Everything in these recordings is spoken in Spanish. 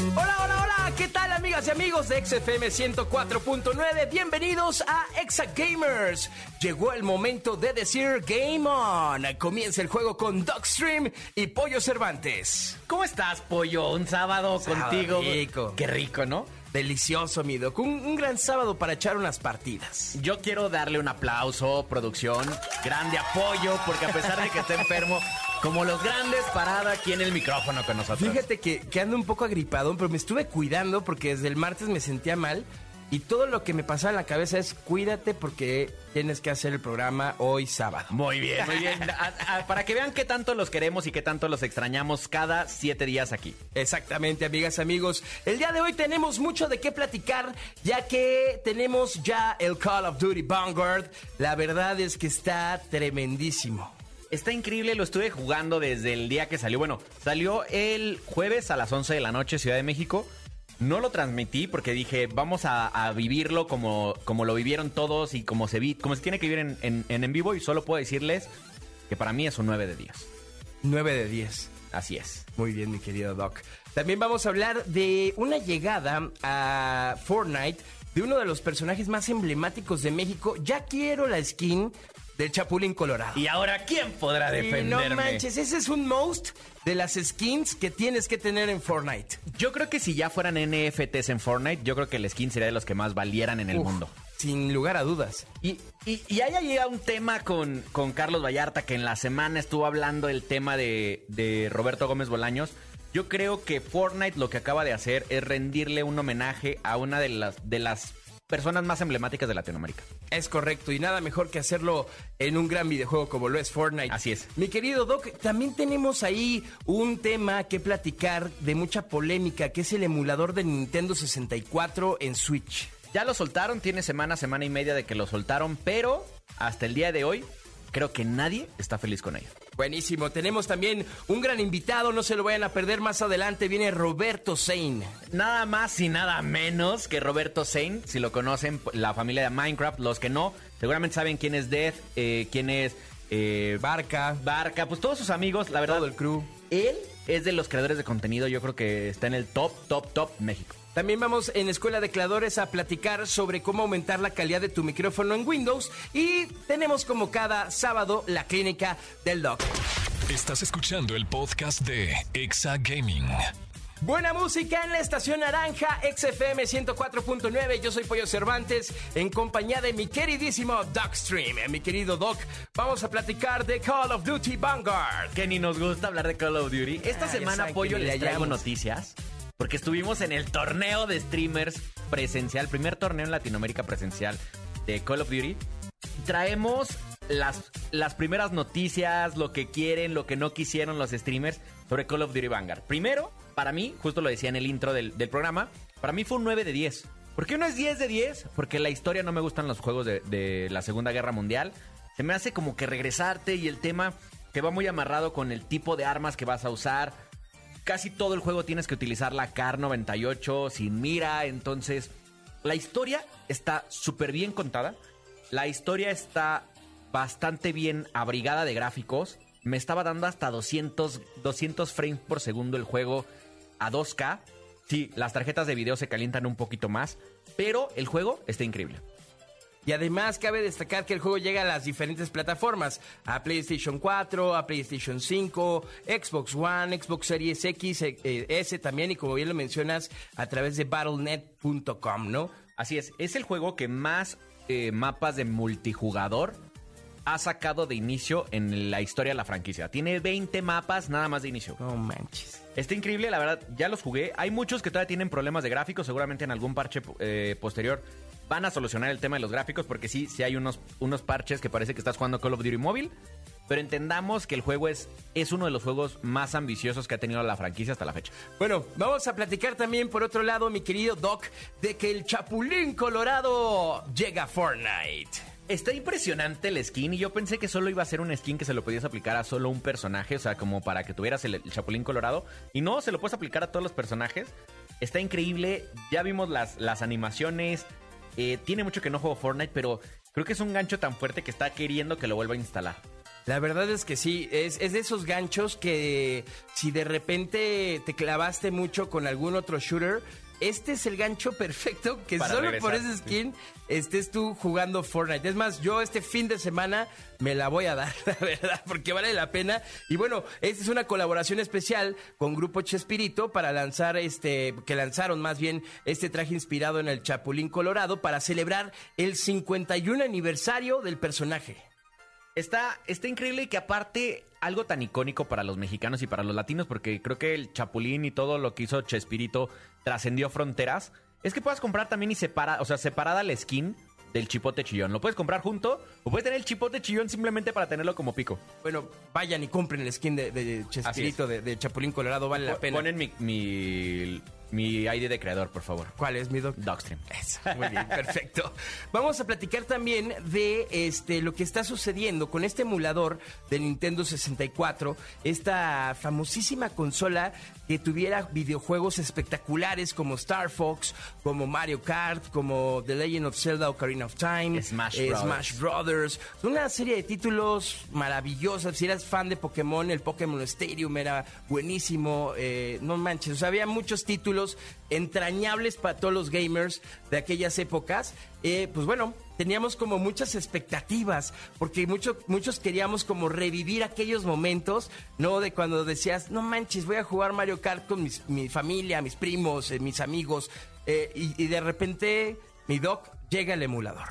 Hola, hola, hola, ¿qué tal amigas y amigos de XFM 104.9? Bienvenidos a Exa Gamers. Llegó el momento de decir Game On. Comienza el juego con Dogstream y Pollo Cervantes. ¿Cómo estás, pollo? Un sábado, Sábado contigo. rico. Qué rico, ¿no? Delicioso, mi Doc. Un, un gran sábado para echar unas partidas. Yo quiero darle un aplauso, producción, grande apoyo, porque a pesar de que esté enfermo, como los grandes, parada aquí en el micrófono con nosotros. Fíjate que, que ando un poco agripado, pero me estuve cuidando porque desde el martes me sentía mal. Y todo lo que me pasaba en la cabeza es cuídate porque tienes que hacer el programa hoy sábado. Muy bien, muy bien. A- a- para que vean qué tanto los queremos y qué tanto los extrañamos cada siete días aquí. Exactamente, amigas, amigos. El día de hoy tenemos mucho de qué platicar, ya que tenemos ya el Call of Duty Vanguard. La verdad es que está tremendísimo. Está increíble, lo estuve jugando desde el día que salió. Bueno, salió el jueves a las 11 de la noche, Ciudad de México. No lo transmití porque dije, vamos a, a vivirlo como, como lo vivieron todos y como se, vi, como se tiene que vivir en, en- en en vivo. Y solo puedo decirles que para mí es un 9 de 10. 9 de 10. Así es. Muy bien, mi querido Doc. También vamos a hablar de una llegada a Fortnite de uno de los personajes más emblemáticos de México. Ya quiero la skin del Chapulín Colorado. Y ahora, ¿quién podrá defenderme? no manches, ese es un most de las skins que tienes que tener en Fortnite. Yo creo que si ya fueran NFTs en Fortnite, yo creo que el skin sería de los que más valieran en el Uf, mundo. Sin lugar a dudas. Y, y, y ahí llega un tema con, con Carlos Vallarta, que en la semana estuvo hablando el tema de, de Roberto Gómez Bolaños. Yo creo que Fortnite lo que acaba de hacer es rendirle un homenaje a una de las, de las personas más emblemáticas de Latinoamérica. Es correcto, y nada mejor que hacerlo en un gran videojuego como lo es Fortnite. Así es. Mi querido Doc, también tenemos ahí un tema que platicar de mucha polémica, que es el emulador de Nintendo 64 en Switch. Ya lo soltaron, tiene semana, semana y media de que lo soltaron, pero hasta el día de hoy creo que nadie está feliz con ello. Buenísimo, tenemos también un gran invitado, no se lo vayan a perder más adelante, viene Roberto Zane. Nada más y nada menos que Roberto Zane, si lo conocen, la familia de Minecraft, los que no, seguramente saben quién es Death, eh, quién es eh, Barca, Barca, pues todos sus amigos, la verdad. todo el crew. Él es de los creadores de contenido, yo creo que está en el top, top, top México. También vamos en Escuela de Creadores a platicar sobre cómo aumentar la calidad de tu micrófono en Windows y tenemos como cada sábado la clínica del Doc. Estás escuchando el podcast de Exa Gaming. Buena música en la estación naranja XFM 104.9. Yo soy Pollo Cervantes en compañía de mi queridísimo Docstream. Mi querido Doc, vamos a platicar de Call of Duty Vanguard. Que ni nos gusta hablar de Call of Duty. Esta Ah, semana, Pollo, les le traigo noticias. Porque estuvimos en el torneo de streamers presencial, primer torneo en Latinoamérica presencial de Call of Duty. Traemos las, las primeras noticias, lo que quieren, lo que no quisieron los streamers sobre Call of Duty Vanguard. Primero, para mí, justo lo decía en el intro del, del programa, para mí fue un 9 de 10. ¿Por qué no es 10 de 10? Porque la historia no me gustan los juegos de, de la Segunda Guerra Mundial. Se me hace como que regresarte y el tema que va muy amarrado con el tipo de armas que vas a usar. Casi todo el juego tienes que utilizar la CAR 98 sin mira, entonces la historia está súper bien contada. La historia está bastante bien abrigada de gráficos. Me estaba dando hasta 200, 200 frames por segundo el juego a 2K. Sí, las tarjetas de video se calientan un poquito más, pero el juego está increíble. Y además cabe destacar que el juego llega a las diferentes plataformas, a PlayStation 4, a PlayStation 5, Xbox One, Xbox Series X, eh, eh, S también, y como bien lo mencionas, a través de battle.net.com, ¿no? Así es, es el juego que más eh, mapas de multijugador ha sacado de inicio en la historia de la franquicia. Tiene 20 mapas nada más de inicio. No manches. Está increíble, la verdad, ya los jugué. Hay muchos que todavía tienen problemas de gráficos, seguramente en algún parche eh, posterior van a solucionar el tema de los gráficos, porque sí, sí hay unos, unos parches que parece que estás jugando Call of Duty móvil. pero entendamos que el juego es, es uno de los juegos más ambiciosos que ha tenido la franquicia hasta la fecha. Bueno, vamos a platicar también por otro lado, mi querido Doc, de que el Chapulín Colorado llega a Fortnite. Está impresionante el skin y yo pensé que solo iba a ser un skin que se lo podías aplicar a solo un personaje, o sea, como para que tuvieras el, el Chapulín Colorado. Y no, se lo puedes aplicar a todos los personajes. Está increíble, ya vimos las, las animaciones. Eh, tiene mucho que no juego Fortnite, pero creo que es un gancho tan fuerte que está queriendo que lo vuelva a instalar. La verdad es que sí, es, es de esos ganchos que si de repente te clavaste mucho con algún otro shooter, este es el gancho perfecto que Para solo regresar, por ese skin estés tú jugando Fortnite. Es más, yo este fin de semana me la voy a dar, la verdad, porque vale la pena. Y bueno, esta es una colaboración especial con Grupo Chespirito para lanzar este, que lanzaron más bien este traje inspirado en el Chapulín Colorado para celebrar el 51 aniversario del personaje. Está, está increíble y que aparte algo tan icónico para los mexicanos y para los latinos, porque creo que el Chapulín y todo lo que hizo Chespirito trascendió fronteras, es que puedas comprar también y separa, o sea, separada la skin del chipote chillón. Lo puedes comprar junto o puedes tener el chipote chillón simplemente para tenerlo como pico. Bueno, vayan y compren el skin de, de Chespirito, de, de Chapulín Colorado, vale la pena. Ponen mi, mi, mi ID de creador, por favor. ¿Cuál es mi doc? Dogstream. Eso, muy bien, perfecto. Vamos a platicar también de este lo que está sucediendo con este emulador de Nintendo 64, esta famosísima consola que tuviera videojuegos espectaculares como Star Fox, como Mario Kart, como The Legend of Zelda Ocarina of Time, Smash eh, Brothers. Smash Brothers, una serie de títulos maravillosos. Si eras fan de Pokémon, el Pokémon Stadium era buenísimo. eh, no manches, o sea, había muchos títulos entrañables para todos los gamers de aquellas épocas. Eh, pues bueno, teníamos como muchas expectativas, porque mucho- muchos queríamos como revivir aquellos momentos, ¿no? De cuando decías, no manches, voy a jugar Mario Kart con mi familia, mis primos, eh, mis amigos, eh, y, de repente mi doc llega el emulador.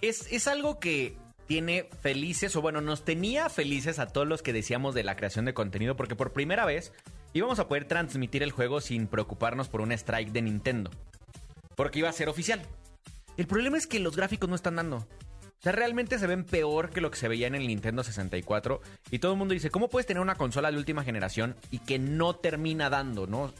Es, es algo que tiene felices, o bueno, nos tenía felices a todos los que decíamos de la creación de contenido, porque por primera vez íbamos a poder transmitir el juego sin preocuparnos por un strike de Nintendo. Porque iba a ser oficial. El problema es que los gráficos no están dando. O sea, realmente se ven peor que lo que se veía en el Nintendo 64. Y todo el mundo dice, ¿cómo puedes tener una consola de última generación y que no termina dando, no?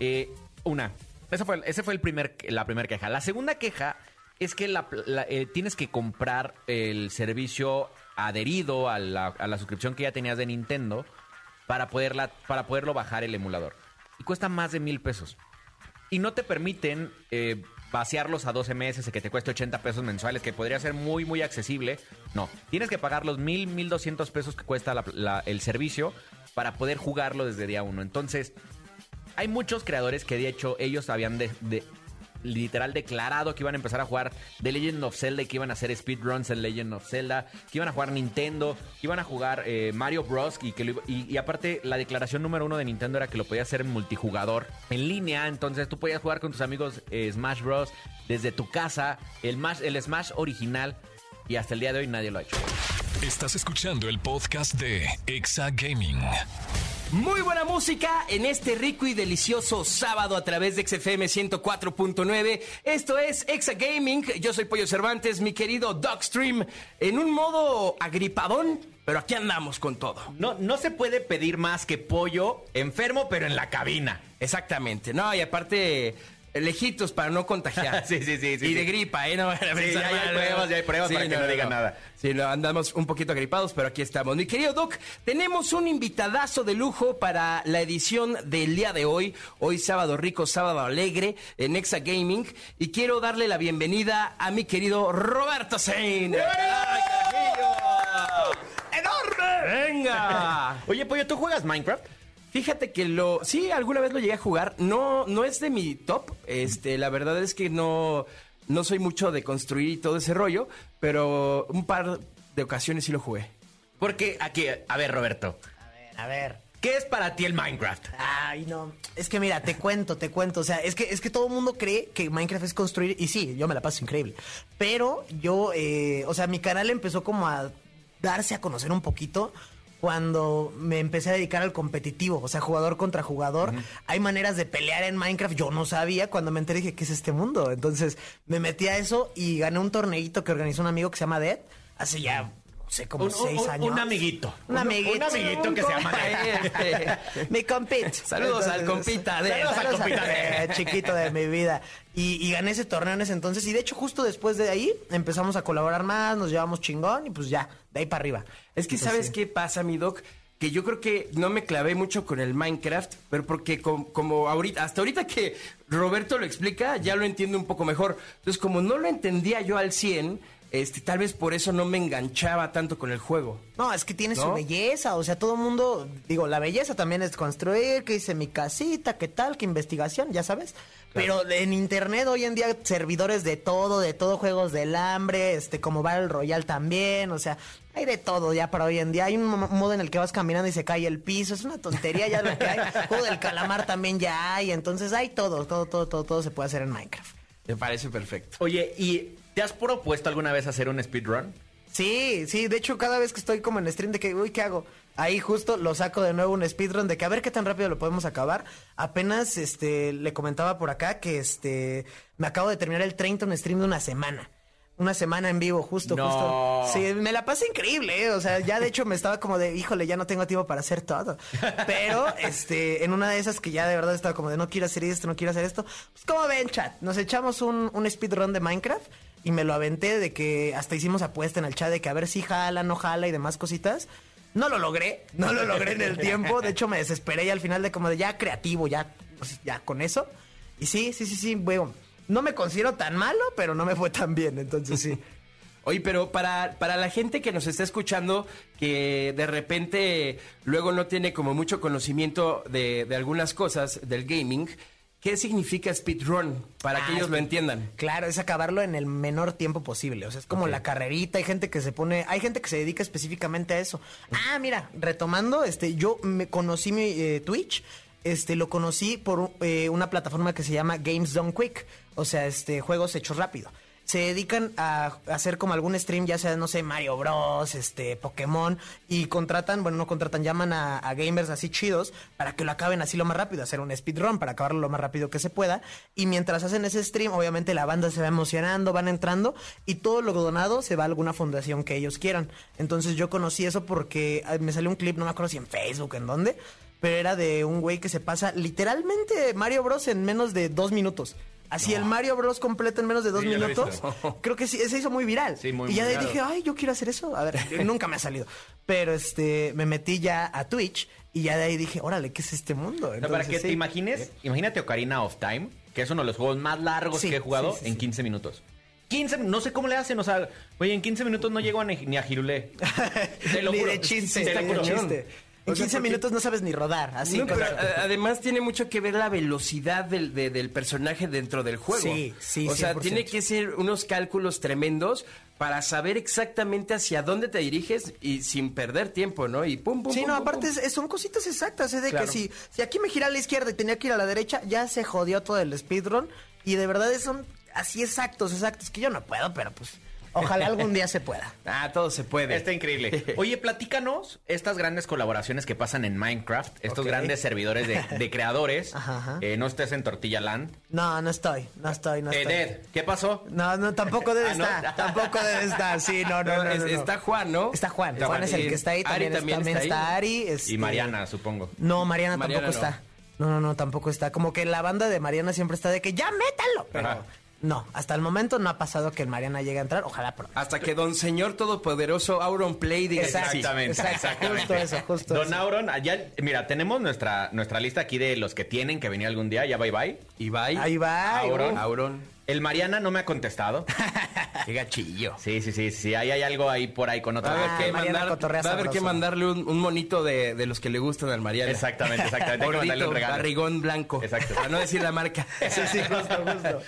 Eh, una. Esa fue, ese fue el primer, la primera queja. La segunda queja es que la- eh, tienes que comprar el servicio adherido a la, a la suscripción que ya tenías de Nintendo para, poderla, para poderlo bajar el emulador. Y cuesta más de mil pesos. Y no te permiten eh, vaciarlos a 12 meses, que te cueste 80 pesos mensuales, que podría ser muy, muy accesible. No, tienes que pagar los mil, mil doscientos pesos que cuesta el servicio para poder jugarlo desde día uno. Entonces, hay muchos creadores que de hecho ellos habían de- literal declarado que iban a empezar a jugar The Legend of Zelda y que iban a hacer speedruns en Legend of Zelda, que iban a jugar Nintendo, que iban a jugar eh, Mario Bros. Y, que y, aparte la declaración número uno de Nintendo era que lo podía hacer en multijugador en línea, entonces tú podías jugar con tus amigos eh, Smash Bros. desde tu casa, el, Mash- el Smash original y hasta el día de hoy nadie lo ha hecho. Estás escuchando el podcast de Exa Gaming. Muy buena música en este rico y delicioso sábado a través de XFM 104.9. Esto es Exa Gaming. Yo soy Pollo Cervantes, mi querido Dogstream, en un modo agripadón, pero aquí andamos con todo. No, no se puede pedir más que pollo enfermo, pero en la cabina. Exactamente. No, y aparte, lejitos para no contagiar. Sí, sí, sí, sí, Y de sí. gripa, ¿eh? No van a pensar ya hay mal, pruebas, ya hay pruebas para que no digan nada. Sí, no, andamos un poquito agripados, pero aquí estamos. Mi querido Doc, tenemos un invitadazo de lujo para la edición del día de hoy. Hoy sábado rico, sábado alegre en Exa Gaming. Y quiero darle la bienvenida a mi querido Roberto Sein. ¡Enorme! ¡Venga! Oye, pollo, ¿tú juegas Minecraft? Fíjate que lo, sí, alguna vez lo llegué a jugar. No, no es de mi top. Este, la verdad es que no, no soy mucho de construir y todo ese rollo, pero un par de ocasiones sí lo jugué. Porque aquí, a ver, Roberto, A ver, a ver. ¿qué es para ti el Minecraft? Ay, no. Es que mira, te cuento, te cuento. O sea, es que, es que todo el mundo cree que Minecraft es construir. Y sí, yo me la paso increíble. Pero yo, eh, o sea, mi canal empezó como a darse a conocer un poquito cuando me empecé a dedicar al competitivo, o sea, jugador contra jugador. Hay maneras de pelear en Minecraft, yo no sabía, cuando me enteré dije, ¿qué es este mundo? Entonces me metí a eso y gané un torneito que organizó un amigo que se llama Dead, hace ya sé, como Un, seis un- años. un amiguito. Un amiguito. Un amiguito Un que se llama. Este, Mi compit. Saludos al compita de- Saludos al saludos al compita de, chiquito de mi vida. Y, y gané ese torneo en ese entonces. Y de hecho, justo después de ahí empezamos a colaborar más, nos llevamos chingón y pues ya, de ahí para arriba. Es que, ¿sabes qué pasa, mi doc? Que yo creo que no me clavé mucho con el Minecraft, pero porque com- como ahorita, hasta ahorita que Roberto lo explica, ya lo entiendo un poco mejor. Entonces, como no lo entendía yo al 100, este, tal vez por eso no me enganchaba tanto con el juego. No, es que tiene su belleza, o sea, todo el mundo, digo, la belleza también es construir, que hice mi casita, qué tal, qué investigación, ya sabes. Pero en internet hoy en día servidores de todo, de todo, juegos del hambre, este, como Battle Royale también, o sea, hay de todo ya para hoy en día. Hay un mo- modo en el que vas caminando y se cae el piso, es una tontería ya lo que hay. Juego del calamar también ya hay, entonces hay todo, todo, todo, todo, todo se puede hacer en Minecraft. Me parece perfecto. Oye, ¿y te has propuesto alguna vez hacer un speedrun? Sí, sí, de hecho cada vez que estoy como en stream de que, uy, ¿qué hago? Ahí justo lo saco de nuevo un speedrun de que a ver qué tan rápido lo podemos acabar. Apenas este le comentaba por acá que este me acabo de terminar el 30 un stream de una semana. Una semana en vivo, justo, No. justo. Sí, me la pasé increíble, ¿eh? o sea, ya de hecho me estaba como de, híjole, ya no tengo tiempo para hacer todo. Pero, este, en una de esas que ya de verdad estaba como de, no quiero hacer esto, no quiero hacer esto. Pues, como ven, chat? Nos echamos un, un speedrun de Minecraft y me lo aventé de que hasta hicimos apuesta en el chat de que a ver si jala, no jala y demás cositas. No lo logré, no lo logré en el tiempo. De hecho, me desesperé y al final de como de ya creativo, ya, pues, ya con eso. Y sí, sí, sí, sí, bueno, no me considero tan malo, pero no me fue tan bien, entonces sí. Oye, pero para, para la gente que nos está escuchando, que de repente luego no tiene como mucho conocimiento de, de algunas cosas del gaming, ¿qué significa speedrun? Para que Ah, ellos lo entiendan. Claro, es acabarlo en el menor tiempo posible. O sea, es como la carrerita. Hay gente que se pone, hay gente que se dedica específicamente a eso. Ah, mira, retomando, este, yo me conocí mi eh, Twitch. Este, lo conocí por eh, una plataforma que se llama Games Done Quick. O sea, este, juegos hechos rápido. Se dedican a hacer como algún stream, ya sea, no sé, Mario Bros, este, Pokémon, y contratan, bueno, no contratan, llaman a, gamers así chidos para que lo acaben así lo más rápido, hacer un speedrun para acabarlo lo más rápido que se pueda. Y mientras hacen ese stream, obviamente la banda se va emocionando, van entrando, y todo lo donado se va a alguna fundación que ellos quieran. Entonces yo conocí eso porque me salió un clip, no me acuerdo si en Facebook, en dónde, pero era de un güey que se pasa literalmente Mario Bros en menos de dos minutos. Así el Mario Bros completo en menos de dos Sí, minutos. Creo que sí, se hizo muy viral. Sí, muy, y ya muy de ahí viral. dije, ay, yo quiero hacer eso. A ver, nunca me ha salido. Pero este, me metí ya a Twitch y ya de ahí dije, órale, ¿qué es este mundo? Para que sí. te imagines, imagínate Ocarina of Time, que es uno de los juegos más largos que he jugado en sí. 15 minutos. 15, no sé cómo le hacen, o sea, oye, en 15 minutos no llego a ni, ni a Jirulé. Te lo ni juro. de chiste, Te lo juro. chiste. En O sea, 15 porque- minutos no sabes ni rodar, así. No, pero, a- además tiene mucho que ver la velocidad del, de- del personaje dentro del juego. Sí, sí, O sea, 100%. tiene que ser unos cálculos tremendos para saber exactamente hacia dónde te diriges y sin perder tiempo, ¿no? Y pum, pum, Sí, pum, no, pum, aparte pum. es- es- son cositas exactas, es de Claro. que si, si aquí me gira a la izquierda y tenía que ir a la derecha, ya se jodió todo el speedrun. Y de verdad son así exactos, exactos, que yo no puedo, pero pues ojalá algún día se pueda. Ah, todo se puede. Está increíble. Oye, platícanos estas grandes colaboraciones que pasan en Minecraft, estos grandes servidores de, de creadores. Ajá, ajá. Eh, no estés en Tortilla Land. No, no estoy, no estoy, no Eh, estoy. Ded, ¿qué pasó? No, no, tampoco debe Ah, ¿no? estar, tampoco debe estar, sí, no, no, no, Es- no, no. Está Juan, ¿no? Está Juan, Está Juan es el que está ahí, Ari también, es- también también está está, ahí. Ari. este- Y Mariana, supongo. No, Mariana, Mariana tampoco no. está. No, no, no, tampoco está. Como que la banda de Mariana siempre está de que ya métalo. Pero Ajá. No, hasta el momento no ha pasado que el Mariana llegue a entrar. Ojalá pronto. Hasta que Don Señor Todopoderoso Auron Play diga que sí. Exactamente, exactamente. justo eso, justo Don eso. Auron, allá, mira, tenemos nuestra, nuestra lista aquí de los que tienen que venir algún día, ya bye bye. Ibai. Ahí va. ahí Auron. va. Auron. El Mariana no me ha contestado. Qué gachillo. Sí, sí, sí, sí, ahí hay algo ahí por ahí con Va otra. a haber Ah, que, mandar- va a haber que mandarle un, un monito de, de los que le gustan al Mariana. Exactamente, exactamente. Hay que mandarle Gordito, un regalo. barrigón blanco. Exacto. Para no decir la marca. Sí, sí, justo, justo.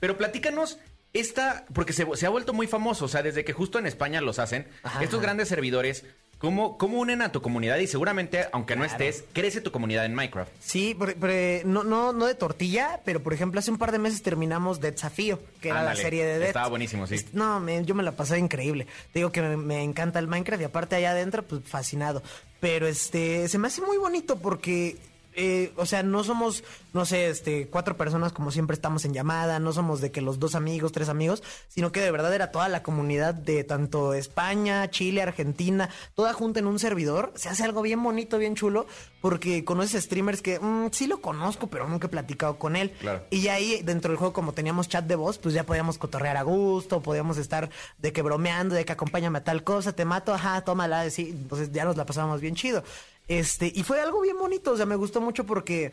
Pero platícanos esta, porque se, se ha vuelto muy famoso, o sea, desde que justo en España los hacen, Ajá, estos grandes servidores, ¿cómo, ¿cómo unen a tu comunidad? Y seguramente, aunque no estés, crece tu comunidad en Minecraft. Sí, por- por- no, no, no de tortilla, pero por ejemplo, hace un par de meses terminamos Dead Desafío, que era la serie de Dead. estaba buenísimo, sí. No, me- yo me la pasé increíble. Te digo que me, me encanta el Minecraft y aparte allá adentro, pues fascinado. Pero este, se me hace muy bonito porque eh, o sea, no somos, no sé, este, cuatro personas como siempre estamos en llamada, no somos de que los dos amigos, tres amigos, sino que de verdad era toda la comunidad de tanto España, Chile, Argentina, toda junta en un servidor. Se hace algo bien bonito, bien chulo, porque conoces streamers que mm, sí lo conozco, pero nunca he platicado con él. Claro. Y ahí dentro del juego, como teníamos chat de voz, pues ya podíamos cotorrear a gusto, podíamos estar de que bromeando, de que acompáñame a tal cosa, te mato, ajá, tómala, sí, entonces ya nos la pasábamos bien chido. Este, y fue algo bien bonito, o sea, me gustó mucho porque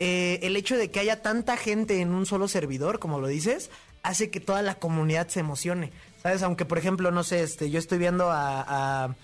eh, el hecho de que haya tanta gente en un solo servidor, como lo dices, hace que toda la comunidad se emocione. ¿Sabes? Aunque, por ejemplo, no sé, este, yo estoy viendo a, a-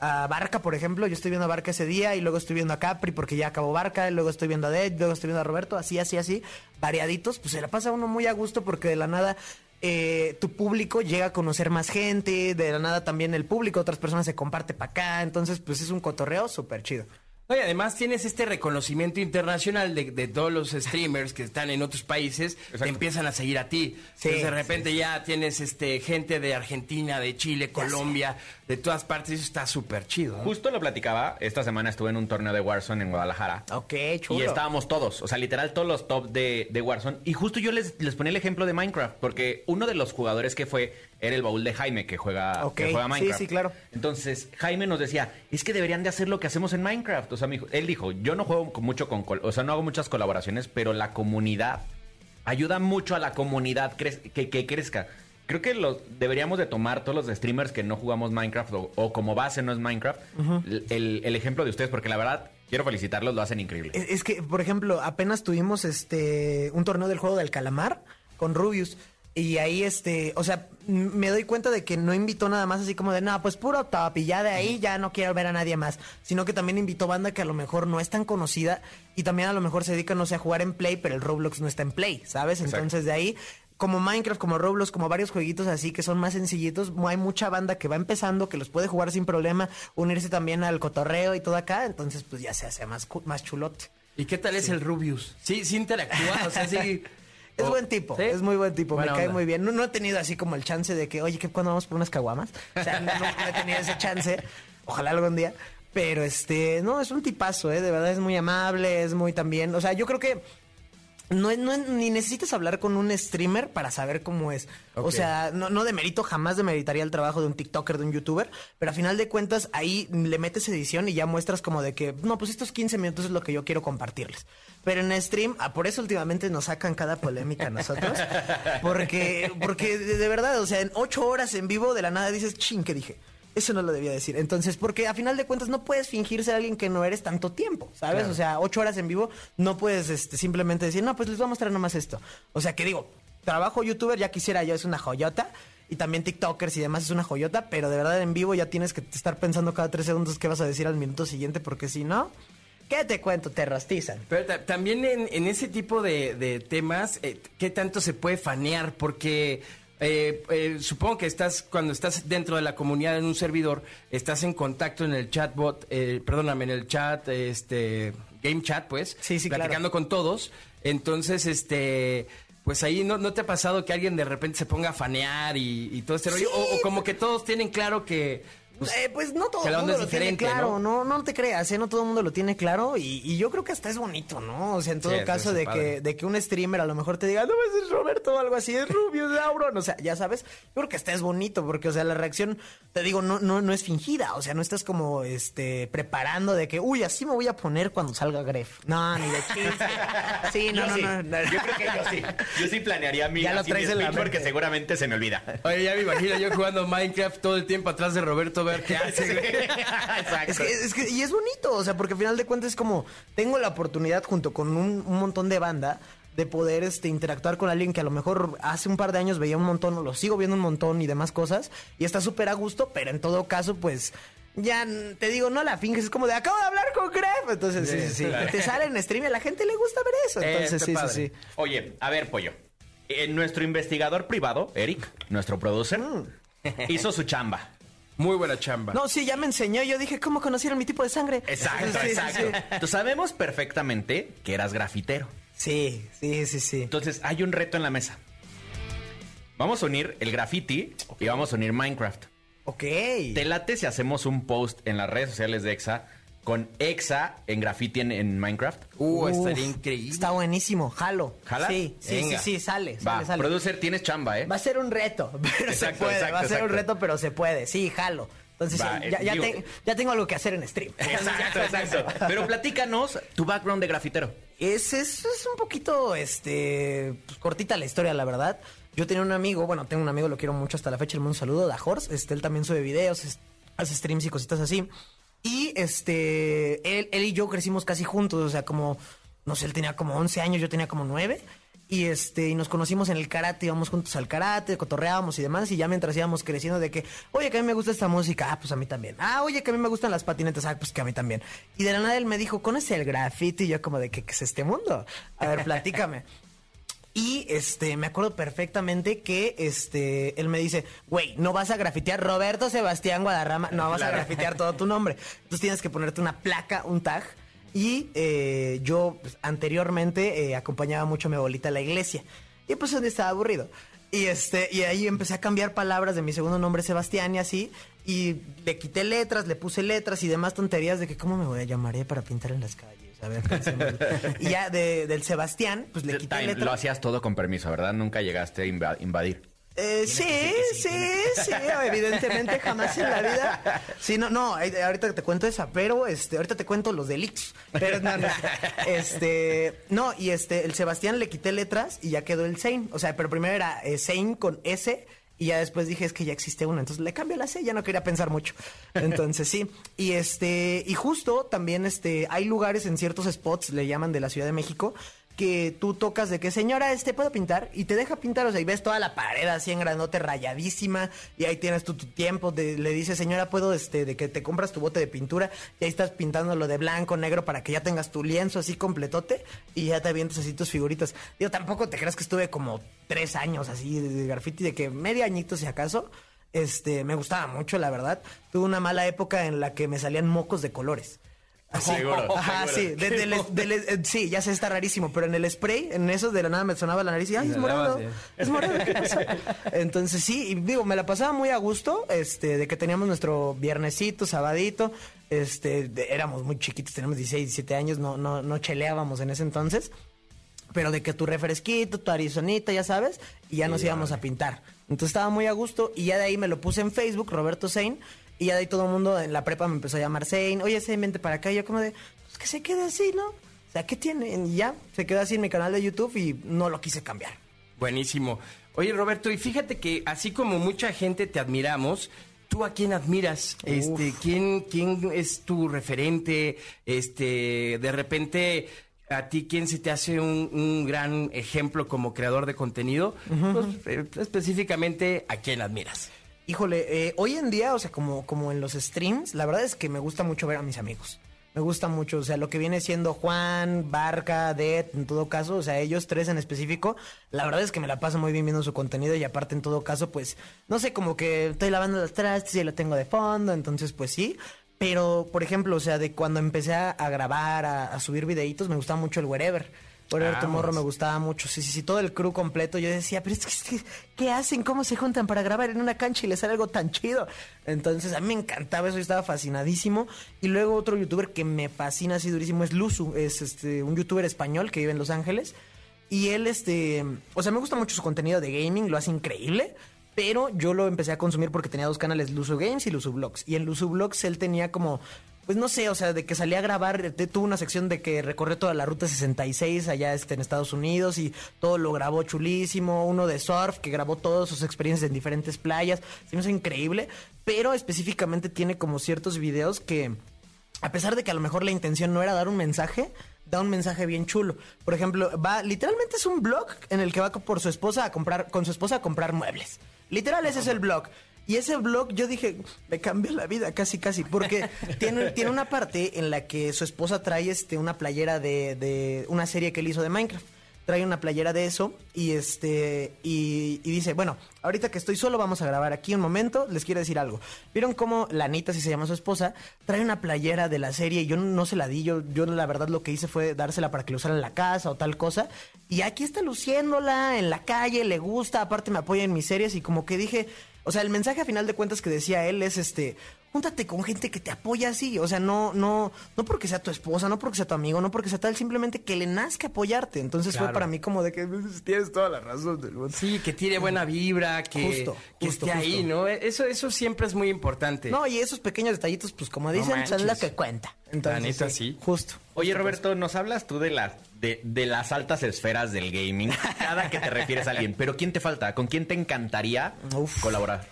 a Barca, por ejemplo, yo estoy viendo a Barca ese día y luego estoy viendo a Capri porque ya acabó Barca, y luego estoy viendo a Dead, luego estoy viendo a Roberto, así, así, así, variaditos, pues se la pasa uno muy a gusto porque de la nada eh, tu público llega a conocer más gente, de la nada también el público, otras personas se comparte para acá, entonces pues es un cotorreo súper chido. No, y además tienes este reconocimiento internacional de, de todos los streamers que están en otros países, te empiezan a seguir a ti. Sí, Entonces de repente ya tienes este gente de Argentina, de Chile, Colombia, de todas partes, eso está súper chido. ¿no? Justo lo platicaba, esta semana estuve en un torneo de Warzone en Guadalajara. Ok, chulo. Y estábamos todos, o sea, literal todos los top de, de Warzone. Y justo yo les, les ponía el ejemplo de Minecraft, porque uno de los jugadores que fue era el baúl de Jaime, que juega, que juega sí, Minecraft. sí, claro. Entonces, Jaime nos decía, es que deberían de hacer lo que hacemos en Minecraft. O sea, él dijo, yo no juego mucho con, o sea, no hago muchas colaboraciones, pero la comunidad ayuda mucho a la comunidad que, que crezca. Creo que los, deberíamos de tomar todos los streamers que no jugamos Minecraft o, o como base no es Minecraft, el, el ejemplo de ustedes, porque la verdad, quiero felicitarlos, lo hacen increíble. Es, es que, por ejemplo, apenas tuvimos este un torneo del juego del calamar con Rubius. Y ahí, este, o sea, me doy cuenta de que no invitó nada más así como de, no, pues puro top y ya de ahí ya no quiero ver a nadie más. Sino que también invitó banda que a lo mejor no es tan conocida y también a lo mejor se dedica, no sé, a jugar en Play, pero el Roblox no está en Play, ¿sabes? Exacto. Entonces de ahí, como Minecraft, como Roblox, como varios jueguitos así que son más sencillitos, hay mucha banda que va empezando, que los puede jugar sin problema, unirse también al cotorreo y todo acá, entonces pues ya se hace más, más chulote. ¿Y qué tal es el Rubius? Sí, sí interactúa, o sea, sí. Es o- buen tipo, ¿Sí? es muy buen tipo, Buena me cae onda. muy bien. No, no he tenido así como el chance de que, oye, ¿qué, ¿cuándo vamos por unas caguamas? O sea, no, no he tenido ese chance, ojalá algún día. Pero este, no, es un tipazo, ¿eh? De verdad es muy amable, es muy también, o sea, yo creo que no, no ni necesitas hablar con un streamer para saber cómo es. O sea, no, no demerito, jamás demeritaría el trabajo de un TikToker, de un YouTuber, pero a final de cuentas ahí le metes edición y ya muestras como de que, no, pues estos 15 minutos es lo que yo quiero compartirles. Pero en stream, ah, por eso últimamente nos sacan cada polémica a nosotros, porque, porque de, verdad, o sea, en 8 horas en vivo de la nada dices, ching, ¿qué dije? Eso no lo debía decir. Entonces, porque a final de cuentas no puedes fingir ser alguien que no eres tanto tiempo, ¿sabes? O sea, ocho horas en vivo no puedes este, simplemente decir, no, pues les voy a mostrar nomás esto. O sea, que digo, trabajo youtuber, ya quisiera yo, es una joyota. Y también TikTokers y demás es una joyota, pero de verdad en vivo ya tienes que estar pensando cada tres segundos qué vas a decir al minuto siguiente, porque si no, ¿qué te cuento? Te rostizan. Pero ta- también en, en ese tipo de, de temas, eh, ¿qué tanto se puede fanear? Porque eh, eh, supongo que estás, cuando estás dentro de la comunidad en un servidor, estás en contacto en el chatbot, eh, perdóname, en el chat, este, game chat, pues, Sí, sí, platicando con todos. Entonces, este, pues ahí no, no te ha pasado que alguien de repente se ponga a fanear y, y todo este rollo, o, o como que todos tienen claro que Pues, pues no todo el mundo lo tiene claro, ¿no? ¿no? no, te creas, ¿eh? no todo el mundo lo tiene claro y, y yo creo que hasta es bonito, ¿no? O sea, en todo Sí, caso de padre. que, de que un streamer a lo mejor te diga, no, ese es Roberto o algo así, es Rubio, es Auron, o sea, ya sabes, yo creo que hasta es bonito porque, o sea, la reacción, te digo, no, no, no es fingida, o sea, no estás como, este, preparando de que, uy, así me voy a poner cuando salga Gref. No, ni de chiste. Sí, no, no, sí. no, no. Yo creo que yo sí. Yo sí planearía mi, Ya lo así mi traes en la porque mente. seguramente se me olvida. Oye, ya me imagino yo jugando Minecraft todo el tiempo atrás de Roberto ver qué hace, güey. Exacto. Es que, es que- y es bonito, o sea, porque al final de cuentas es como, tengo la oportunidad junto con un, un montón de banda de poder este, interactuar con alguien que a lo mejor hace un par de años veía un montón, o lo sigo viendo un montón y demás cosas, y está súper a gusto, pero en todo caso, pues, ya te digo, no la finges, es como de, acabo de hablar con Gref, entonces, sí, sí, sí, claro. te sale en stream y a la gente le gusta ver eso, entonces, sí, padre. sí, sí. Oye, a ver, pollo. Eh, nuestro investigador privado, Eric, nuestro producer, hizo su chamba. Muy buena chamba. No, sí, ya me enseñó, yo dije, ¿cómo conocieron mi tipo de sangre? Exacto, Sí, exacto. sí. Entonces sabemos perfectamente que eras grafitero. Sí, sí, sí, sí. Entonces hay un reto en la mesa. Vamos a unir el graffiti y vamos a unir Minecraft. Ok. ¿Te late si hacemos un post en las redes sociales de EXA con Exa en graffiti en, en Minecraft. Uh, Uf, estaría increíble. Está buenísimo, jalo. ¿Jala? Sí, sí, sí, sí, sale, Va, sale, sale. producer, tienes chamba, ¿eh? Va a ser un reto, pero Exacto, se puede. exacto, va a ser un reto, pero se puede. Sí, jalo. Entonces, Va, ya, ya digo- te- ya tengo algo que hacer en stream. Exacto, exacto. Pero platícanos tu background de grafitero. Es, es, es un poquito, este, pues, cortita la historia, la verdad. Yo tenía un amigo, bueno, tengo un amigo, lo quiero mucho hasta la fecha, le mando un saludo, Da Horse. Este, él también sube videos, es- hace streams y cositas así. Y, este, él, él y yo crecimos casi juntos, o sea, como, no sé, él tenía como 11 años, yo tenía como 9. Y este, y nos conocimos en el karate, íbamos juntos al karate, cotorreábamos y demás, y ya mientras íbamos creciendo de que, oye, que a mí me gusta esta música, ah, pues a mí también. Ah, oye, que a mí me gustan las patinetas, ah, pues que a mí también. Y de la nada él me dijo, ¿conoces el graffiti? Y yo como de, ¿qué, es este mundo? A ver, platícame. Y este, me acuerdo perfectamente que este, él me dice, güey, no vas a grafitear Roberto Sebastián Guadarrama, no vas a grafitear todo tu nombre. Entonces tienes que ponerte una placa, un tag. Y eh, yo pues, anteriormente eh, acompañaba mucho a mi abuelita a la iglesia. Y pues día estaba aburrido. Y este, y ahí empecé a cambiar palabras de mi segundo nombre Sebastián y así. Y le quité letras, le puse letras y demás tonterías de que cómo me voy a llamar para pintar en las calles. A ver, pensemos. y ya de- del Sebastián, pues le quité Time, letras. lo hacías todo con permiso, ¿verdad? Nunca llegaste a inva- invadir. Eh, sí, sí, sí, evidentemente jamás en la vida. Sí, no, no, ahorita te cuento esa, pero este, ahorita te cuento los delitos. Pero no, no. Este, no, y este, el Sebastián le quité letras y ya quedó el Sein. O sea, pero primero era eh, Sein con S y ya después dije es que ya existe una, entonces le cambio la C, ya no quería pensar mucho. Entonces sí, y este, y justo también este, hay lugares en ciertos spots, le llaman de la Ciudad de México, que tú tocas de que señora, este puedo pintar y te deja pintar, o sea, y ves toda la pared así en grandote rayadísima y ahí tienes tú tu tiempo, de- le dices, señora, puedo este de que te compras tu bote de pintura y ahí estás pintándolo de blanco, negro para que ya tengas tu lienzo así completote y ya te avientas así tus figuritas. Yo tampoco te creas que estuve como tres años así de, de graffiti, de que medio añito si acaso. Este, me gustaba mucho, la verdad. Tuve una mala época en la que me salían mocos de colores. Así, Seguro, Ajá, seguro. sí. de- del- del- eh, sí, ya sé, está rarísimo, pero en el spray, en eso de la nada me sonaba la nariz y, ay, es morado, es morado, ¿qué pasa? Entonces sí, y digo, me la pasaba muy a gusto, este, de que teníamos nuestro viernesito, sabadito, este, de- éramos muy chiquitos, teníamos 16, 17 años, no, no, no cheleábamos en ese entonces, pero de que tu refresquito, tu arizonita, ya sabes, y ya nos íbamos a pintar. Entonces estaba muy a gusto y ya de ahí me lo puse en Facebook, Roberto Sein, y ya de ahí todo el mundo en la prepa me empezó a llamar Sein, oye Sein, vente para acá, y yo como de, pues que se quede así, ¿no? O sea, ¿qué tiene? Y ya, se quedó así en mi canal de YouTube y no lo quise cambiar. Buenísimo. Oye, Roberto, y fíjate que así como mucha gente te admiramos, ¿tú a quién admiras? Este, ¿quién, ¿Quién es tu referente? Este, de repente, ¿a ti quién se te hace un, un gran ejemplo como creador de contenido? Pues, eh, específicamente, ¿a quién admiras? Híjole, eh, hoy en día, o sea, como, como en los streams, la verdad es que me gusta mucho ver a mis amigos. Me gusta mucho, o sea, lo que viene siendo Juan, Barca, Dead, en todo caso, o sea, ellos tres en específico, la verdad es que me la paso muy bien viendo su contenido y aparte en todo caso, pues, no sé, como que estoy lavando los trastes y lo tengo de fondo, entonces pues sí. Pero, por ejemplo, o sea, de cuando empecé a, grabar, a, a subir videitos, me gustaba mucho el Wherever. Wherever Ah, pues. me gustaba mucho, sí, sí, sí, todo el crew completo. Yo decía, pero es que, es que, ¿qué hacen? ¿Cómo se juntan para grabar en una cancha y les sale algo tan chido? Entonces, a mí me encantaba eso, yo estaba fascinadísimo. Y luego otro youtuber que me fascina así durísimo es Luzu, es este un youtuber español que vive en Los Ángeles. Y él, este, o sea, me gusta mucho su contenido de gaming, lo hace increíble. Pero yo lo empecé a consumir porque tenía dos canales, Luzu Games y Luzu Vlogs. Y en Luzu Vlogs él tenía como, pues no sé, o sea, de que salía a grabar, te- tuvo una sección de que recorrió toda la ruta 66 allá este, en Estados Unidos y todo lo grabó chulísimo. Uno de surf que grabó todas sus experiencias en diferentes playas. Se me hizo increíble. Pero específicamente tiene como ciertos videos que a pesar de que a lo mejor la intención no era dar un mensaje, da un mensaje bien chulo. Por ejemplo, va, literalmente es un blog en el que va por su esposa a comprar, con su esposa a comprar muebles. Literal, ese es el blog. Y ese blog, yo dije, me cambió la vida casi, casi, porque tiene, tiene una parte en la que su esposa trae este, una playera de, de una serie que él hizo de Minecraft. Trae una playera de eso y este y, y dice, bueno, ahorita que estoy solo vamos a grabar aquí un momento, les quiero decir algo. ¿Vieron cómo Lanita, si se llama su esposa, trae una playera de la serie y yo no se la di, yo, yo la verdad lo que hice fue dársela para que la usara en la casa o tal cosa. Y aquí está luciéndola en la calle, le gusta, aparte me apoya en mis series y como que dije, o sea, el mensaje a final de cuentas que decía él es este, júntate con gente que te apoya así. O sea, no, no, no porque sea tu esposa, no porque sea tu amigo, no porque sea tal, simplemente que le nazca apoyarte. Entonces fue para mí como de que pues, tienes toda la razón del mundo. Sí, que tiene buena vibra, que, Justo, que justo, esté ahí, justo. ¿no? Eso, eso siempre es muy importante. No, y esos pequeños detallitos, pues como dicen, son lo que cuenta. Entonces, neta, sí. Justo. Oye, Roberto, nos hablas tú de las de, de las altas esferas del gaming, cada que te refieres a alguien, pero ¿quién te falta? ¿Con quién te encantaría Uf. colaborar?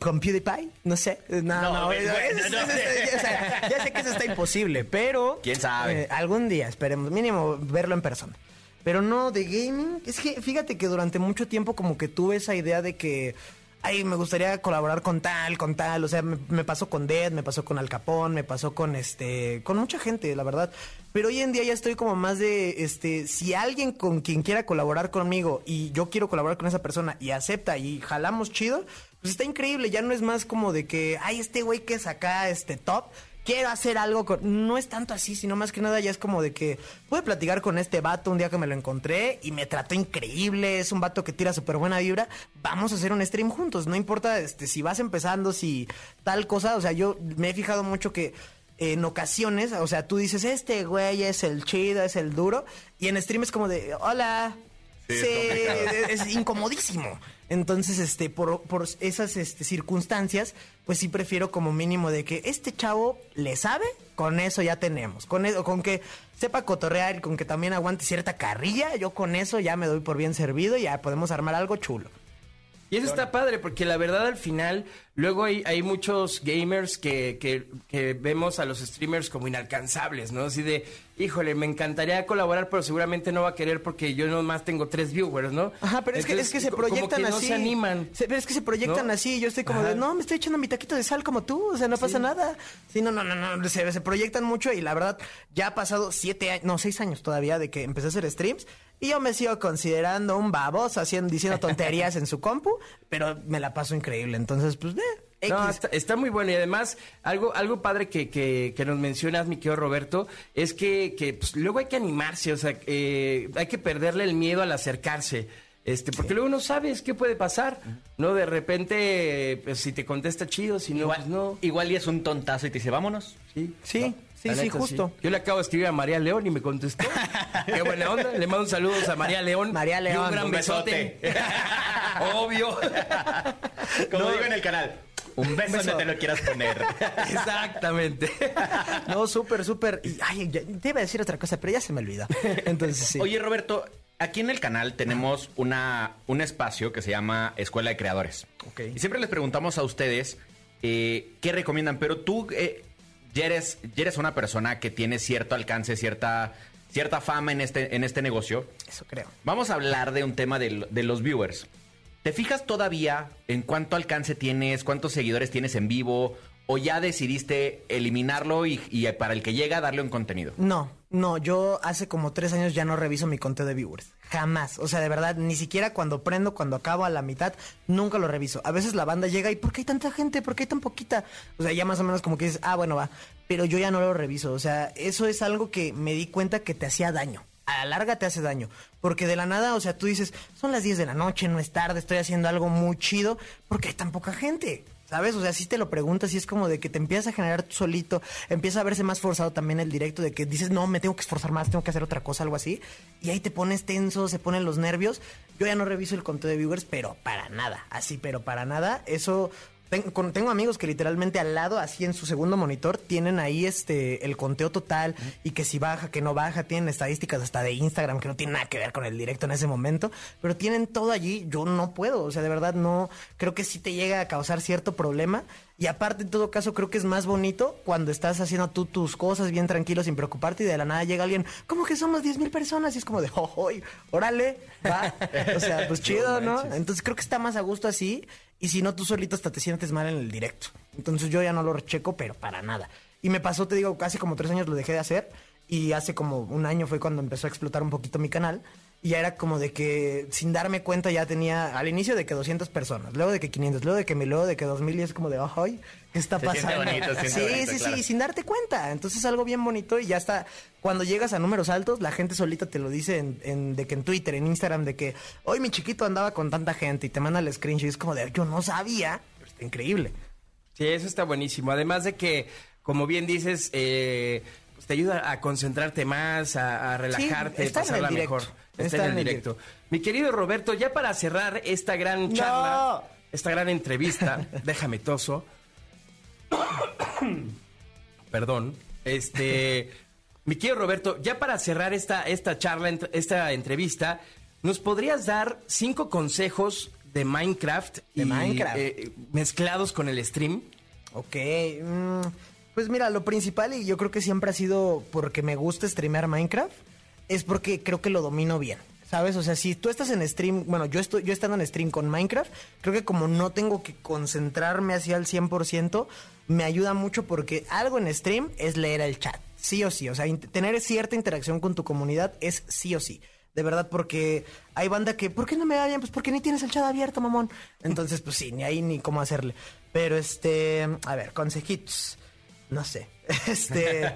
¿Con, PewDiePie? No sé. No, No, no, es- no, es- no. es- o sea, ya sé que eso está imposible, pero... ¿Quién sabe? eh, algún día, esperemos, mínimo verlo en persona. Pero no, de gaming, es que fíjate que durante mucho tiempo como que tuve esa idea de que... Ay, me gustaría colaborar con tal, con tal. O sea, me, me pasó con Dead, me pasó con Al Capón, me pasó con este, con mucha gente, la verdad. Pero hoy en día ya estoy como más de, este, si alguien con quien quiera colaborar conmigo y yo quiero colaborar con esa persona y acepta y jalamos chido, pues está increíble. Ya no es más como de que, ay, este güey que es acá, este top, quiero hacer algo con... No es tanto así, sino más que nada ya es como de que pude platicar con este vato un día que me lo encontré y me trató increíble, es un vato que tira súper buena vibra, vamos a hacer un stream juntos, no importa este, si vas empezando, si tal cosa, o sea, yo me he fijado mucho que en ocasiones, o sea, tú dices, este güey es el chido, es el duro, y en stream es como de, hola. Sí, es incomodísimo. Entonces, este, por, por esas este, circunstancias, pues sí prefiero como mínimo de que este chavo le sabe, con eso ya tenemos. Con eso, con que sepa cotorrear y con que también aguante cierta carrilla, yo con eso ya me doy por bien servido y ya podemos armar algo chulo. Y eso está padre, porque la verdad al final, luego hay, hay muchos gamers que, que, que vemos a los streamers como inalcanzables, ¿no? Así de, híjole, me encantaría colaborar, pero seguramente no va a querer porque yo nomás tengo tres viewers, ¿no? Ajá, pero es que, es que se como proyectan que así. no se animan. Se- pero es que se proyectan ¿No? así. Yo estoy como de, no, me estoy echando mi taquito de sal como tú. O sea, no pasa nada. Sí, no, no, no, no. Se, se proyectan mucho y la verdad, ya ha pasado siete años, no, seis años todavía de que empecé a hacer streams. Y yo me sigo considerando un baboso haciendo, diciendo tonterías en su compu, pero me la paso increíble. Entonces, pues, eh, No, está, está muy bueno y además algo algo padre que, que, que nos mencionas, mi querido Roberto, es que, que pues, luego hay que animarse, o sea, eh, hay que perderle el miedo al acercarse. Este, porque luego no sabes qué puede pasar, ¿no? De repente, pues si te contesta chido, si no, Igual, pues no. igual y es un tontazo y te dice, vámonos. Sí, Sí, No, sí, la sí, neta, justo. Yo le acabo de escribir a María León y me contestó. Qué buena onda. Le mando un saludo a María León. María Y León, un gran un besote. Obvio. Como No. digo en el canal, un beso beso. donde te lo quieras poner. Exactamente. No, súper, súper. Y, ay, ya- te iba a decir otra cosa, pero ya se me olvidó. Entonces, sí. Oye, Roberto, aquí en el canal tenemos una, un espacio que se llama Escuela de Creadores. Ok. Y siempre les preguntamos a ustedes eh, qué recomiendan, pero tú eh, ya, eres, ya eres una persona que tiene cierto alcance, cierta, cierta fama en este, en este negocio. Eso creo. Vamos a hablar de un tema de, de los viewers. ¿Te fijas todavía en cuánto alcance tienes, cuántos seguidores tienes en vivo? ¿O ya decidiste eliminarlo y, y para el que llega darle un contenido? No, no, yo hace como tres años ya no reviso mi conteo de viewers. Jamás. O sea, de verdad, ni siquiera cuando prendo, cuando acabo a la mitad, nunca lo reviso. A veces la banda llega y ¿por qué hay tanta gente? ¿Por qué hay tan poquita? O sea, ya más o menos como que dices, ah, bueno, va. Pero yo ya no lo reviso. O sea, eso es algo que me di cuenta que te hacía daño. A la larga te hace daño. Porque de la nada, o sea, tú dices, son las 10 de la noche, no es tarde, estoy haciendo algo muy chido, porque hay tan poca gente. ¿Sabes? O sea, si te lo preguntas y es como de que te empiezas a generar tú solito, empieza a verse más forzado también el directo de que dices, no, me tengo que esforzar más, tengo que hacer otra cosa, algo así. Y ahí te pones tenso, se ponen los nervios. Yo ya no reviso el conteo de viewers, pero para nada, así, pero para nada. Eso, ten- con- tengo amigos que literalmente al lado, así en su segundo monitor, tienen ahí este el conteo total y que si baja, que no baja, tienen estadísticas hasta de Instagram que no tienen nada que ver con el directo en ese momento, pero tienen todo allí, yo no puedo, o sea, de verdad no, creo que sí te llega a causar cierto problema y aparte en todo caso creo que es más bonito cuando estás haciendo tú tus cosas bien tranquilo sin preocuparte y de la nada llega alguien, ¿cómo que somos 10 mil personas? Y es como de, oh, oh, órale, va, o sea, pues chido, ¿no? Entonces creo que está más a gusto así y si no tú solito hasta te sientes mal en el directo. Entonces yo ya no lo recheco, pero para nada. Y me pasó, te digo, casi como tres años lo dejé de hacer y hace como un año fue cuando empezó a explotar un poquito mi canal. Y ya era como de que sin darme cuenta ya tenía al inicio de que 200 personas, luego de que 500, luego de que 1000, luego de que 2000 y es como de, ay, ¿qué está Se pasando? bonito, sí, bonito, sí, claro. sí, sin darte cuenta. Entonces es algo bien bonito y ya está. Cuando llegas a números altos, la gente solita te lo dice en, en- de que en Twitter, en Instagram, de que hoy mi chiquito andaba con tanta gente y te manda el screenshot y es como de, yo no sabía, pero está increíble. Sí, eso está buenísimo. Además de que, como bien dices, eh, pues te ayuda a concentrarte más, a, a relajarte, en el pasarla mejor. Está, en el directo. Mi querido Roberto, ya para cerrar esta gran charla, esta gran entrevista, déjame toso. Perdón. Este, mi querido Roberto, ya para cerrar esta, esta charla, esta entrevista, ¿nos podrías dar cinco consejos de Minecraft, De y, Minecraft. eh, mezclados con el stream? Ok, mm, pues mira, lo principal y yo creo que siempre ha sido porque me gusta streamear Minecraft, es porque creo que lo domino bien. ¿Sabes? O sea, si tú estás en stream, bueno, yo estoy yo estando en stream con Minecraft, creo que como no tengo que concentrarme hacia el 100%, me ayuda mucho porque algo en stream es leer el chat, sí o sí, o sea, tener cierta interacción con tu comunidad es sí o sí. De verdad, porque hay banda que, ¿por qué no me va bien? Pues porque ni tienes el chat abierto, mamón. Entonces, pues sí, ni ahí ni cómo hacerle. Pero este, a ver, consejitos. No sé. Este,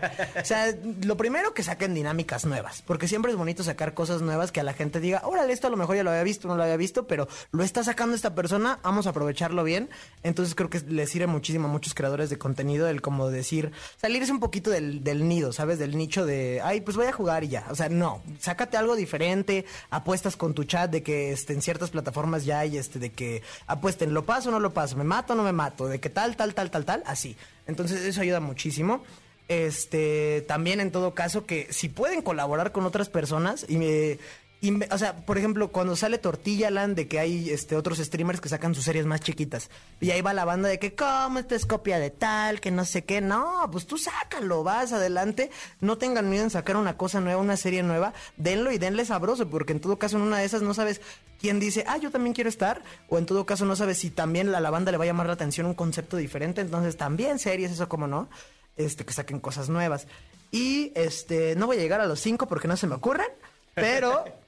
o sea, lo primero que saquen dinámicas nuevas, porque siempre es bonito sacar cosas nuevas que a la gente diga, órale, esto a lo mejor ya lo había visto, no lo había visto, pero lo está sacando esta persona, vamos a aprovecharlo bien. Entonces creo que les sirve muchísimo a muchos creadores de contenido el como decir, salirse un poquito del, del nido, ¿sabes? Del nicho de, ay, pues voy a jugar y ya. O sea, no, sácate algo diferente, apuestas con tu chat de que este, en ciertas plataformas ya hay este, de que apuesten, lo paso o no lo paso, me mato o no me mato, de que tal, tal, tal, tal, tal, así. Entonces eso ayuda muchísimo. Este, también en todo caso que si pueden colaborar con otras personas y me, y me- o sea, por ejemplo, cuando sale Tortilla Land de que hay este otros streamers que sacan sus series más chiquitas y ahí va la banda de que cómo esta es copia de tal, que no sé qué, no, pues tú sácalo, vas adelante, no tengan miedo en sacar una cosa nueva, una serie nueva, denlo y denle sabroso, porque en todo caso en una de esas no sabes quién dice, ah, yo también quiero estar, o en todo caso no sabes si también a la banda le va a llamar la atención un concepto diferente, entonces también series, eso como no este, que saquen cosas nuevas. Y este, no voy a llegar a los cinco porque no se me ocurren, pero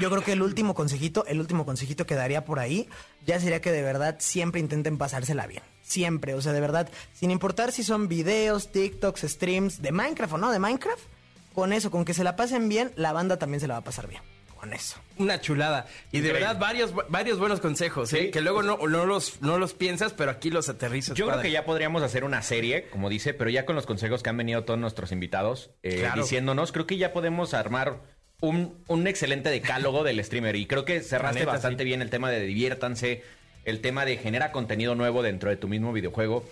yo creo que el último consejito, el último consejito que daría por ahí, ya sería que de verdad siempre intenten pasársela bien. Siempre, o sea, de verdad, sin importar si son videos, TikToks, streams, de Minecraft o no de Minecraft, con eso, con que se la pasen bien, la banda también se la va a pasar bien. Con eso. Una chulada. Y de verdad, varios, varios buenos consejos, ¿eh? Sí. Que luego no, no, los, no los piensas, pero aquí los aterrizas. Yo creo que ya podríamos hacer una serie, como dice, pero ya con los consejos que han venido todos nuestros invitados eh, Claro. diciéndonos, creo que ya podemos armar un, un excelente decálogo del streamer. Y creo que cerraste neta, bastante sí. bien el tema de diviértanse, el tema de genera contenido nuevo dentro de tu mismo videojuego.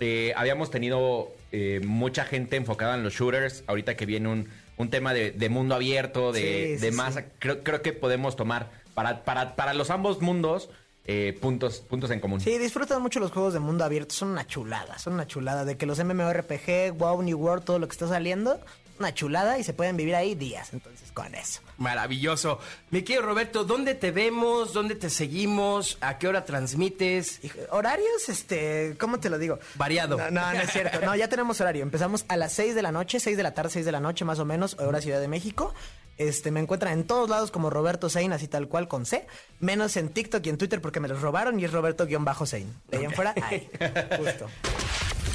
Eh, habíamos tenido eh, mucha gente enfocada en los shooters, ahorita que viene un, un tema de, de mundo abierto, de, Sí, sí, de más... sí. Creo, creo que podemos tomar para, para, para los ambos mundos eh, puntos, puntos en común. Sí, disfrutan mucho los juegos de mundo abierto, son una chulada, son una chulada. De que los MMORPG, WoW, New World, todo lo que está saliendo, una chulada y se pueden vivir ahí días. Entonces, con eso. Maravilloso. Mi querido Roberto, ¿dónde te vemos? ¿Dónde te seguimos? ¿A qué hora transmites? Horarios, este, ¿cómo te lo digo? Variado. No, no, no es cierto. No, ya tenemos horario. Empezamos a las 6 de la noche, 6 de la tarde, 6 de la noche más o menos, hora Ciudad de México. Este, me encuentran en todos lados como Roberto Sein, así tal cual con C, menos en TikTok y en Twitter porque me los robaron y es Roberto-Sein. De ahí en fuera, ahí. Justo.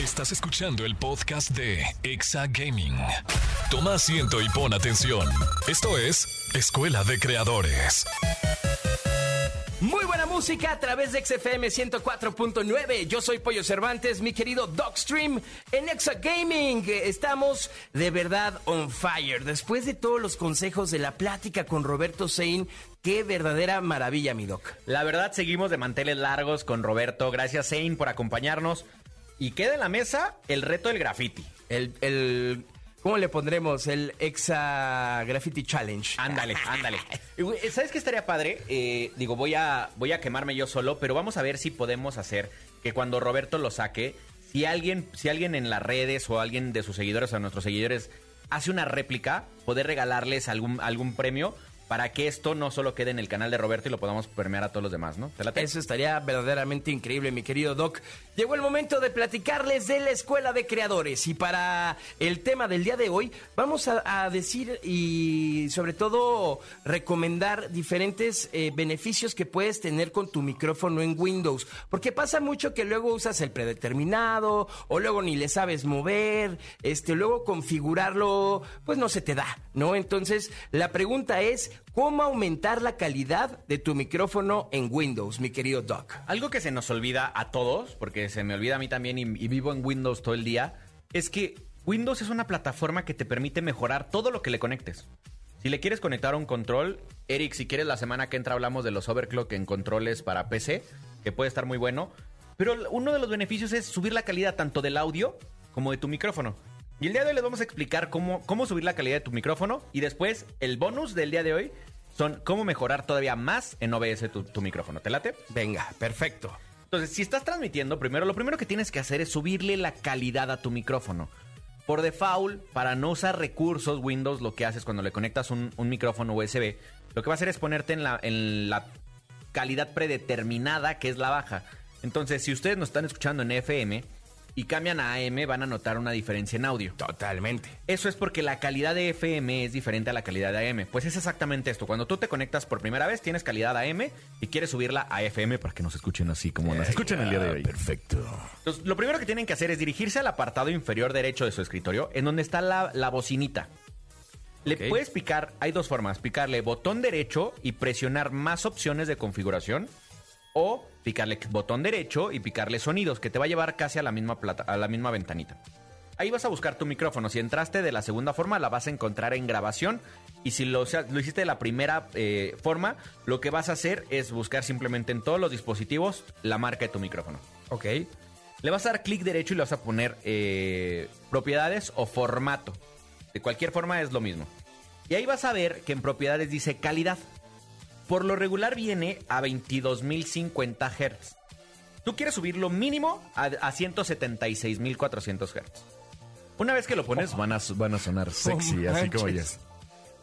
Estás escuchando el podcast de Exa Gaming. Toma asiento y pon atención. Esto es Escuela de Creadores. Muy buena música a través de XFM 104.9. Yo soy Pollo Cervantes, mi querido Dogstream en Exa Gaming. Estamos de verdad on fire. Después de todos los consejos de la plática con Roberto Sein, qué verdadera maravilla, mi Doc. La verdad, seguimos de manteles largos con Roberto. Gracias, Zane, por acompañarnos. Y queda en la mesa el reto del graffiti. El, el ¿cómo le pondremos? El Exa Graffiti Challenge. Ándale, ándale. ¿Sabes qué estaría padre? Eh, digo, voy a, voy a quemarme yo solo, pero vamos a ver si podemos hacer que cuando Roberto lo saque, si alguien, si alguien en las redes o alguien de sus seguidores o de nuestros seguidores hace una réplica, poder regalarles algún, algún premio para que esto no solo quede en el canal de Roberto y lo podamos permear a todos los demás, ¿no? Eso estaría verdaderamente increíble, mi querido Doc. Llegó el momento de platicarles de la Escuela de Creadores y para el tema del día de hoy vamos a, a decir y sobre todo recomendar diferentes eh, beneficios que puedes tener con tu micrófono en Windows. Porque pasa mucho que luego usas el predeterminado o luego ni le sabes mover, este, luego configurarlo, pues no se te da, ¿no? Entonces la pregunta es, ¿Cómo aumentar la calidad de tu micrófono en Windows, mi querido Doc? Algo que se nos olvida a todos, porque se me olvida a mí también y, vivo en Windows todo el día, es que Windows es una plataforma que te permite mejorar todo lo que le conectes. Si le quieres conectar a un control, Eric, si quieres la semana que entra hablamos de los overclock en controles para PC, que puede estar muy bueno. Pero uno de los beneficios es subir la calidad tanto del audio como de tu micrófono. Y el día de hoy les vamos a explicar cómo, cómo subir la calidad de tu micrófono y después el bonus del día de hoy son cómo mejorar todavía más en OBS tu, tu micrófono. ¿Te late? Venga, perfecto. Entonces, si estás transmitiendo, primero lo primero que tienes que hacer es subirle la calidad a tu micrófono. Por default, para no usar recursos, Windows lo que haces cuando le conectas un, un micrófono USB, lo que va a hacer es ponerte en la, en la calidad predeterminada, que es la baja. Entonces, si ustedes nos están escuchando en FM y cambian a AM, van a notar una diferencia en audio. Totalmente. Eso es porque la calidad de FM es diferente a la calidad de AM. Pues es exactamente esto. Cuando tú te conectas por primera vez, tienes calidad AM y quieres subirla a FM para que nos escuchen así como nos escuchan el día de hoy. Perfecto. Entonces, lo primero que tienen que hacer es dirigirse al apartado inferior derecho de su escritorio, en donde está la, la bocinita. Le puedes picar, hay dos formas, picarle botón derecho y presionar más opciones de configuración, o picarle botón derecho y picarle sonidos, que te va a llevar casi a la misma, plata, a la misma ventanita. Ahí vas a buscar tu micrófono. Si entraste de la segunda forma, la vas a encontrar en grabación. Y si lo, o sea, lo hiciste de la primera eh, forma, lo que vas a hacer es buscar simplemente en todos los dispositivos la marca de tu micrófono. Ok. Le vas a dar clic derecho y le vas a poner eh, propiedades o formato. De cualquier forma es lo mismo. Y ahí vas a ver que en propiedades dice calidad. Por lo regular viene a 22.050 Hz. Tú quieres subirlo mínimo a, a 176.400 Hz. Una vez que lo pones, van a, van a sonar sexy, así como ya.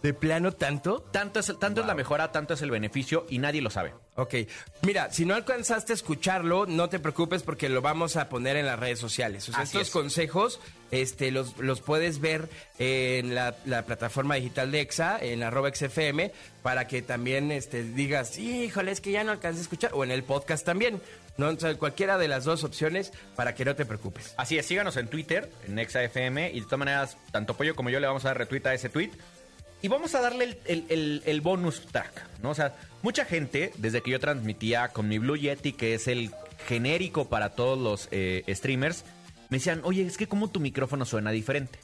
¿De plano tanto? Tanto, es, tanto es la mejora, tanto es el beneficio y nadie lo sabe. Ok, mira, si no alcanzaste a escucharlo, no te preocupes porque lo vamos a poner en las redes sociales. O sea, Así estos es. consejos este, los, los puedes ver en la, la plataforma digital de EXA, en arroba XFM, para que también este, digas, híjole, es que ya no alcancé a escuchar, o en el podcast también. ¿no? O sea, cualquiera de las dos opciones para que no te preocupes. Así es, síganos en Twitter, en ExaFM, y de todas maneras, tanto Pollo como yo le vamos a dar retweet a ese tweet. Y vamos a darle el, el- el- el bonus track, ¿no? O sea, mucha gente, desde que yo transmitía con mi Blue Yeti, que es el genérico para todos los eh, streamers, me decían, oye, es que como tu micrófono suena diferente.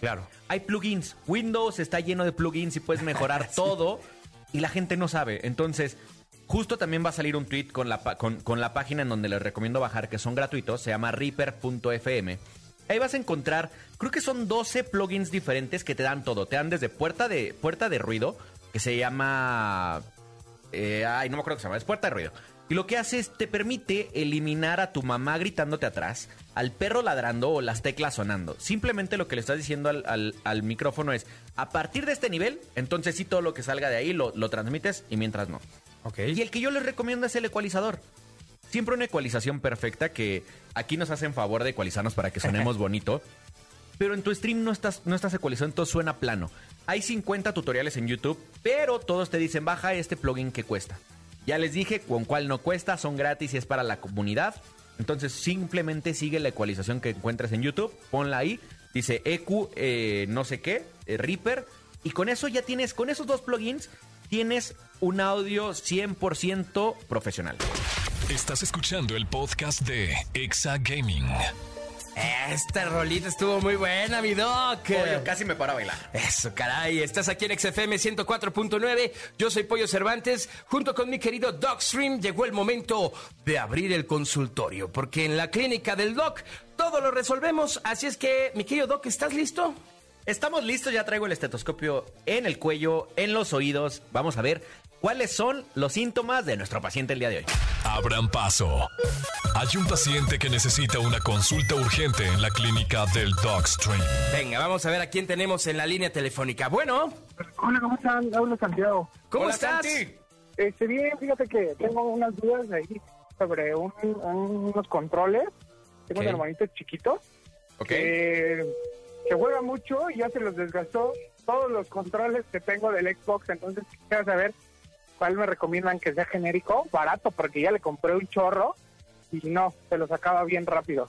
Claro. Hay plugins. Windows está lleno de plugins y puedes mejorar todo y la gente no sabe. Entonces, justo también va a salir un tweet con la, con, con la página en donde les recomiendo bajar, que son gratuitos. Se llama reaper.fm. Ahí vas a encontrar, creo que son 12 plugins diferentes que te dan todo. Te dan desde puerta de, puerta de ruido, que se llama... eh, ay, no me acuerdo qué se llama, es puerta de ruido. Y lo que hace es te permite eliminar a tu mamá gritándote atrás, al perro ladrando o las teclas sonando. Simplemente lo que le estás diciendo al, al- al micrófono es, a partir de este nivel, entonces sí todo lo que salga de ahí lo, lo transmites y mientras no. Ok. Y el que yo les recomiendo es el ecualizador. Siempre una ecualización perfecta que aquí nos hacen favor de ecualizarnos para que sonemos bonito. Pero en tu stream no estás, no estás ecualizando, entonces suena plano. Hay 50 tutoriales en YouTube, pero todos te dicen baja este plugin que cuesta. Ya les dije con cuál no cuesta, son gratis y es para la comunidad. Entonces simplemente sigue la ecualización que encuentres en YouTube, ponla ahí, dice EQ eh, no sé qué, eh, Reaper, y con eso ya tienes, con esos dos plugins, tienes un audio 100% profesional. Estás escuchando el podcast de Exa Gaming. Esta rolita estuvo muy buena, mi doc. Pollo, casi me para a bailar. Eso, caray. Estás aquí en XFM 104.9. Yo soy Pollo Cervantes. Junto con mi querido Doc Stream llegó el momento de abrir el consultorio. Porque en la clínica del Doc todo lo resolvemos. Así es que, mi querido Doc, ¿estás listo? Estamos listos, ya traigo el estetoscopio en el cuello, en los oídos. Vamos a ver cuáles son los síntomas de nuestro paciente el día de hoy. Abran paso. Hay un paciente que necesita una consulta urgente en la clínica del Dogstream. Venga, vamos a ver a quién tenemos en la línea telefónica. Bueno, Hola, ¿cómo están? Hablo Santiago. ¿cómo Hola, estás? Santi. Este, bien, fíjate que tengo unas dudas ahí sobre un- un- unos controles. Tengo Ok. un hermanito chiquito Ok. que, que juega mucho y ya se los desgastó todos los controles que tengo del Xbox. Entonces, quisiera saber cuál me recomiendan que sea genérico, barato, porque ya le compré un chorro y no, se los acaba bien rápido.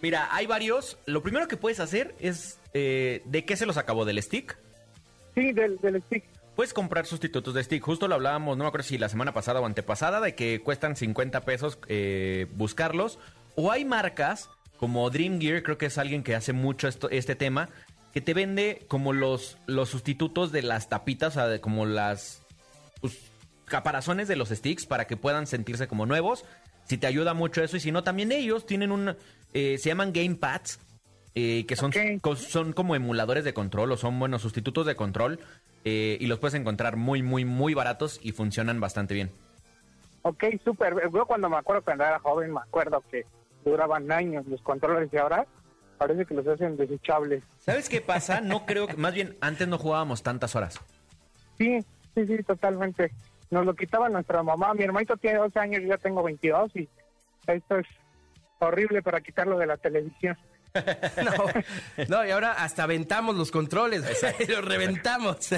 Mira, hay varios. Lo primero que puedes hacer es. eh, ¿De qué se los acabó? ¿Del stick? Sí, del, del stick. puedes comprar sustitutos de stick. Justo lo hablábamos, no me acuerdo si la semana pasada o antepasada, de que cuestan 50 pesos eh, buscarlos. O hay marcas como Dream Gear, creo que es alguien que hace mucho esto, este tema, que te vende como los, los sustitutos de las tapitas, o sea, de como las pues, caparazones de los sticks para que puedan sentirse como nuevos. Si te ayuda mucho eso, y si no, también ellos tienen un. eh, se llaman gamepads, eh, que son, co- son como emuladores de control o son buenos sustitutos de control. eh, y los puedes encontrar muy, muy, muy baratos y funcionan bastante bien. Ok, súper. Yo cuando me acuerdo cuando era joven, me acuerdo que duraban años los controles y ahora parece que los hacen desechables. ¿Sabes qué pasa? No creo que. Más bien, antes no jugábamos tantas horas. Sí, sí, sí, totalmente. Nos lo quitaba nuestra mamá. Mi hermanito tiene 12 años, yo ya tengo 22 y esto es horrible para quitarlo de la televisión. No, no, y ahora hasta aventamos los controles, los reventamos.